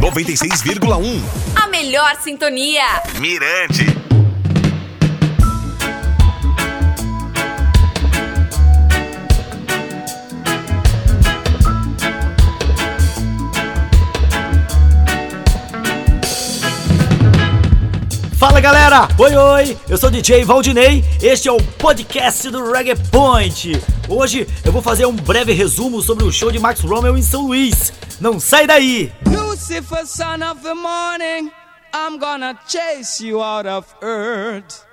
96,1. A melhor sintonia. Mirante. Fala galera! Oi, oi! Eu sou o DJ Valdinei, este é o podcast do Reggae Point. Hoje eu vou fazer um breve resumo sobre o show de Max Rommel em São Luís. Não sai daí! Lucifer, son of the morning, I'm gonna chase you out of earth.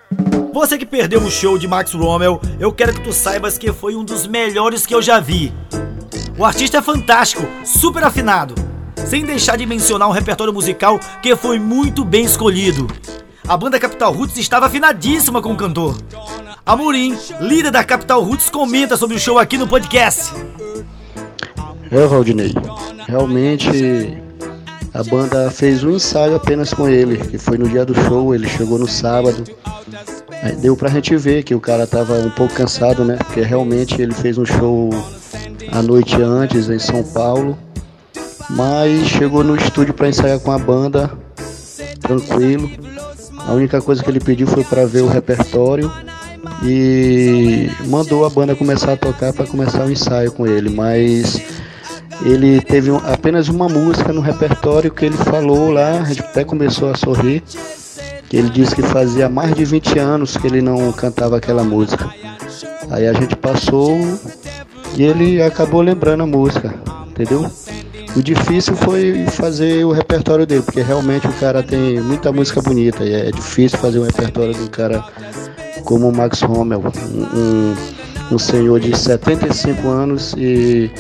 Você que perdeu o show de Max Rommel, eu quero que tu saibas que foi um dos melhores que eu já vi. O artista é fantástico, super afinado, sem deixar de mencionar um repertório musical que foi muito bem escolhido a banda Capital Roots estava afinadíssima com o cantor. Amorim, líder da Capital Roots, comenta sobre o show aqui no podcast. É, Valdinei, realmente a banda fez um ensaio apenas com ele, que foi no dia do show, ele chegou no sábado. Aí deu pra gente ver que o cara tava um pouco cansado, né? Porque realmente ele fez um show a noite antes em São Paulo. Mas chegou no estúdio para ensaiar com a banda, tranquilo. A única coisa que ele pediu foi para ver o repertório e mandou a banda começar a tocar para começar o ensaio com ele, mas ele teve apenas uma música no repertório que ele falou lá, a gente até começou a sorrir, ele disse que fazia mais de 20 anos que ele não cantava aquela música. Aí a gente passou e ele acabou lembrando a música, entendeu? O difícil foi fazer o repertório dele, porque realmente o cara tem muita música bonita e é difícil fazer um repertório de um cara como o Max Rommel, um, um senhor de 75 anos e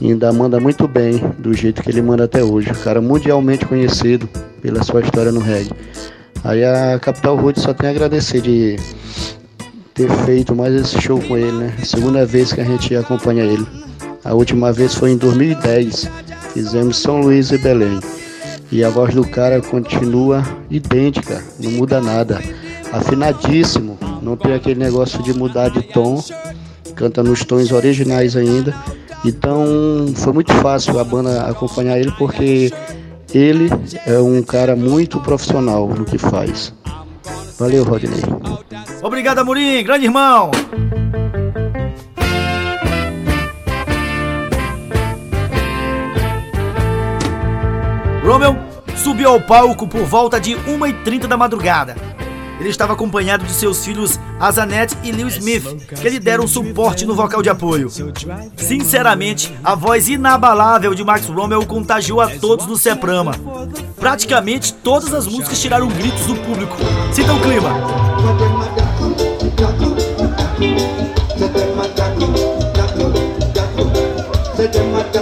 ainda manda muito bem do jeito que ele manda até hoje. Um cara mundialmente conhecido pela sua história no reggae. Aí a Capital Road só tem a agradecer de ter feito mais esse show com ele, né? Segunda vez que a gente acompanha ele. A última vez foi em 2010 Fizemos São Luís e Belém. E a voz do cara continua idêntica, não muda nada. Afinadíssimo, não tem aquele negócio de mudar de tom, canta nos tons originais ainda. Então foi muito fácil a banda acompanhar ele porque ele é um cara muito profissional no que faz. Valeu, Rodney. Obrigado, Amorim, grande irmão. Rommel subiu ao palco por volta de 1h30 da madrugada. Ele estava acompanhado de seus filhos Azanet e Lil Smith, que lhe deram suporte no vocal de apoio. Sinceramente, a voz inabalável de Max Rommel contagiou a todos no Seprama. Praticamente todas as músicas tiraram gritos do público. Sinta o clima. E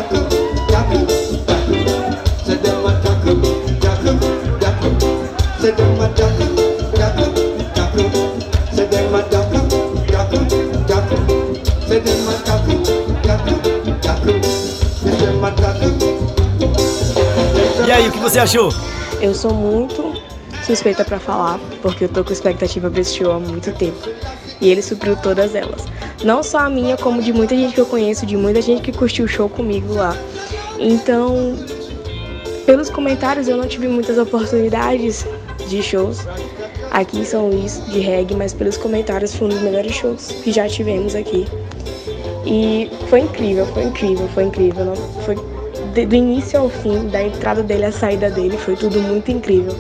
aí, o que você achou? Eu sou muito suspeita para falar, porque eu tô com expectativa pra esse show há muito tempo. E ele supriu todas elas. Não só a minha, como de muita gente que eu conheço, de muita gente que curtiu o show comigo lá. Então, pelos comentários, eu não tive muitas oportunidades de shows aqui em São Luís de reggae, mas pelos comentários foi um dos melhores shows que já tivemos aqui. E foi incrível, foi incrível, foi incrível. Não, foi do início ao fim, da entrada dele à saída dele, foi tudo muito incrível.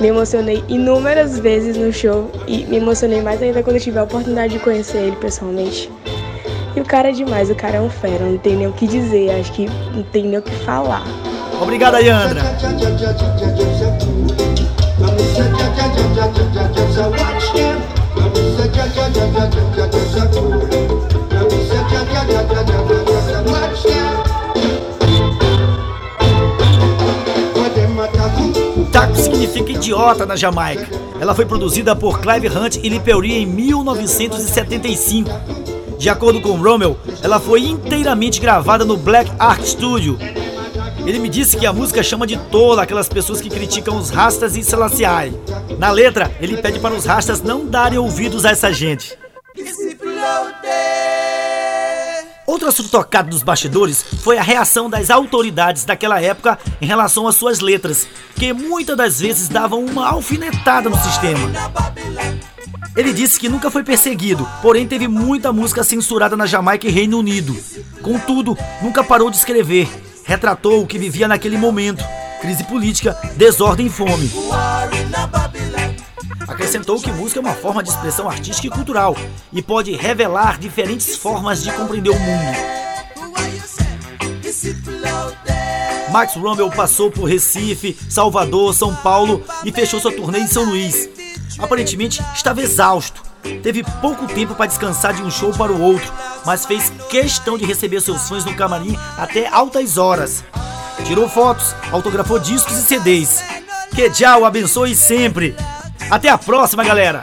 Me emocionei inúmeras vezes no show e me emocionei mais ainda quando eu tive a oportunidade de conhecer ele pessoalmente. E o cara é demais, o cara é um fera, não tem nem o que dizer, acho que não tem nem o que falar. Obrigada, Yandra. Significa idiota na Jamaica. Ela foi produzida por Clive Hunt e Lipery em 1975. De acordo com Rommel, ela foi inteiramente gravada no Black Ark Studio, ele me disse que a música chama de tola aquelas pessoas que criticam os rastas e Selassie. Na letra, ele pede para os rastas não darem ouvidos a essa gente. Outro assunto tocado nos bastidores foi a reação das autoridades daquela época em relação às suas letras, que muitas das vezes davam uma alfinetada no sistema. Ele disse que nunca foi perseguido, porém teve muita música censurada na Jamaica e Reino Unido. Contudo, nunca parou de escrever. Retratou o que vivia naquele momento: crise política, desordem e fome. Acrescentou que música é uma forma de expressão artística e cultural e pode revelar diferentes formas de compreender o mundo. Max Rumble passou por Recife, Salvador, São Paulo e fechou sua turnê em São Luís. Aparentemente estava exausto. Teve pouco tempo para descansar de um show para o outro, mas fez questão de receber seus fãs no camarim até altas horas. Tirou fotos, autografou discos e CDs. Que o abençoe sempre. Até a próxima, galera!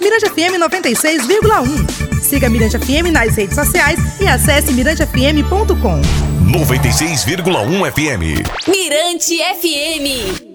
Mirante FM 96,1. Siga Mirante FM nas redes sociais e acesse mirantefm.com. 96,1 FM. Mirante FM.